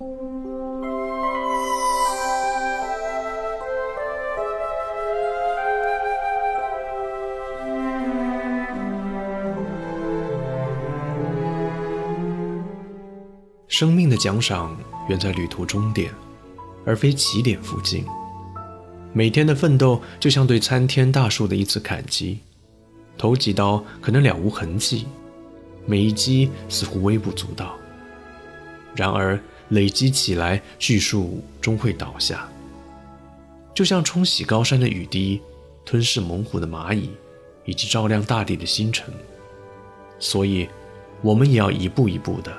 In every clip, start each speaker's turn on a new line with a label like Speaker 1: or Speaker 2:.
Speaker 1: 生命的奖赏远在旅途终点，而非起点附近。每天的奋斗就像对参天大树的一次砍击，头几刀可能了无痕迹，每一击似乎微不足道。然而累积起来，巨树终会倒下。就像冲洗高山的雨滴，吞噬猛虎的蚂蚁，以及照亮大地的星辰。所以，我们也要一步一步的。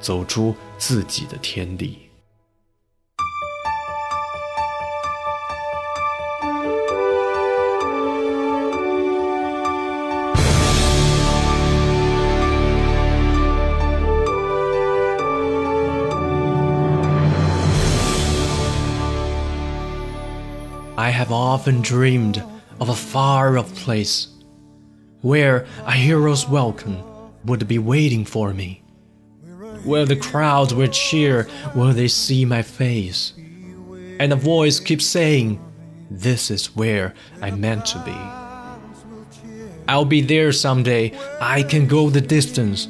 Speaker 1: 走出自己的天地。Have often dreamed of a far off place where a hero's welcome would be waiting for me where the crowds will cheer when they see my face. And a voice keeps saying, This is where I'm meant to be. I'll be there someday. I can go the distance.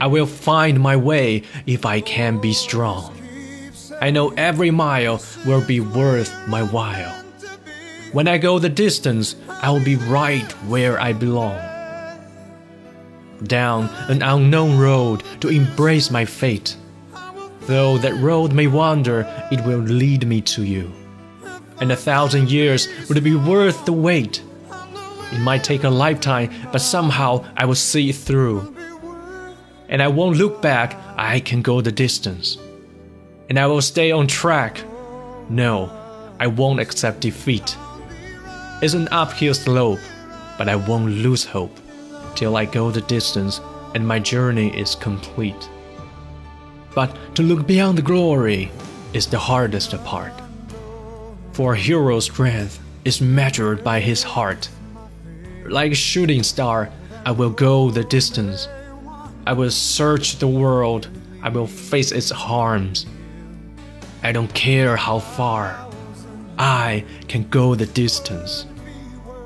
Speaker 1: I will find my way if I can be strong. I know every mile will be worth my while. When I go the distance, I will be right where I belong down an unknown road to embrace my fate. Though that road may wander, it will lead me to you. And a thousand years would be worth the wait. It might take a lifetime, but somehow I will see it through. And I won't look back, I can go the distance. And I will stay on track. No, I won't accept defeat. It's an uphill slope, but I won't lose hope till I go the distance and my journey is complete. But to look beyond the glory is the hardest part. For a hero's strength is measured by his heart. Like a shooting star, I will go the distance. I will search the world. I will face its harms. I don't care how far. I can go the distance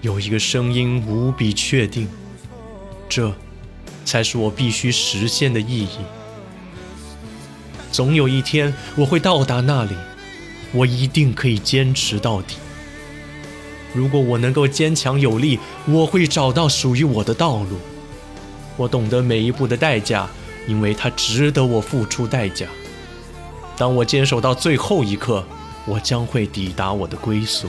Speaker 1: 有一个声音无比确定，这才是我必须实现的意义。总有一天我会到达那里，我一定可以坚持到底。如果我能够坚强有力，我会找到属于我的道路。我懂得每一步的代价，因为它值得我付出代价。当我坚守到最后一刻，我将会抵达我的归宿。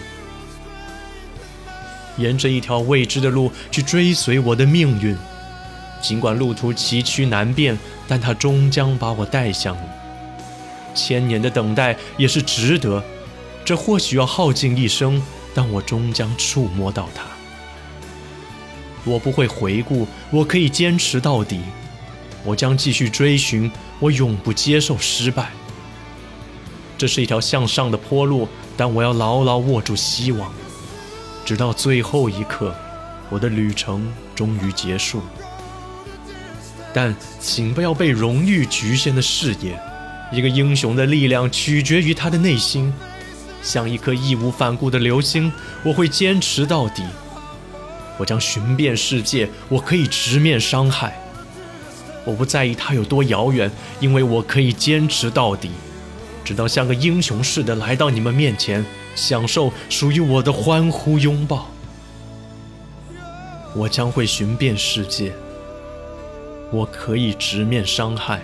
Speaker 1: 沿着一条未知的路去追随我的命运，尽管路途崎岖难辨，但它终将把我带向你。千年的等待也是值得，这或许要耗尽一生，但我终将触摸到它。我不会回顾，我可以坚持到底。我将继续追寻，我永不接受失败。这是一条向上的坡路，但我要牢牢握住希望。直到最后一刻，我的旅程终于结束。但请不要被荣誉局限的视野。一个英雄的力量取决于他的内心。像一颗义无反顾的流星，我会坚持到底。我将寻遍世界，我可以直面伤害。我不在意它有多遥远，因为我可以坚持到底，直到像个英雄似的来到你们面前。享受属于我的欢呼拥抱，我将会寻遍世界。我可以直面伤害，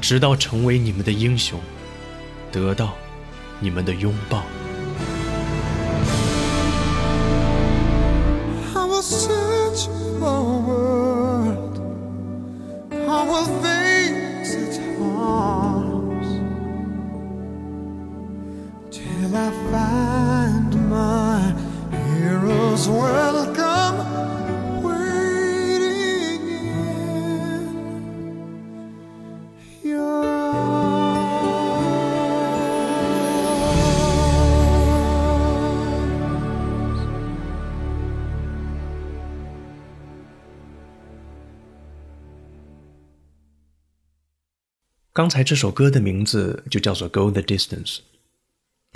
Speaker 1: 直到成为你们的英雄，得到你们的拥抱。
Speaker 2: I find my heroes welcome waiting in your arms.
Speaker 1: 刚才这首歌的名字就叫做《Go the Distance》，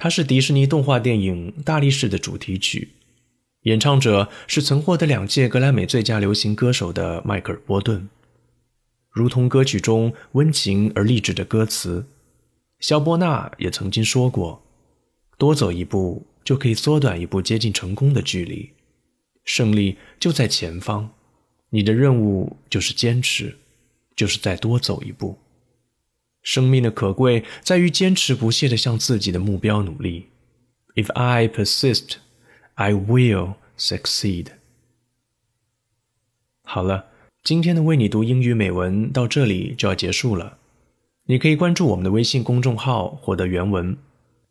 Speaker 1: 它是迪士尼动画电影《大力士》的主题曲，演唱者是曾获得两届格莱美最佳流行歌手的迈克尔·波顿。如同歌曲中温情而励志的歌词，肖波纳也曾经说过：“多走一步就可以缩短一步接近成功的距离，胜利就在前方，你的任务就是坚持，就是再多走一步。”生命的可贵在于坚持不懈地向自己的目标努力。If I persist, I will succeed。好了，今天的为你读英语美文到这里就要结束了。你可以关注我们的微信公众号获得原文。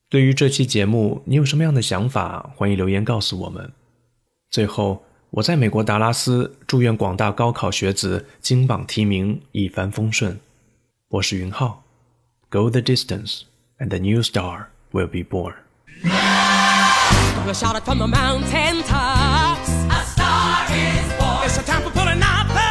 Speaker 1: 对于这期节目，你有什么样的想法？欢迎留言告诉我们。最后，我在美国达拉斯祝愿广大高考学子金榜题名，一帆风顺。我是云浩，Go the distance, and a new star will be born.
Speaker 3: Gonna shout it from the mountain tops.
Speaker 4: A star is born.
Speaker 3: It's a time for pulling out the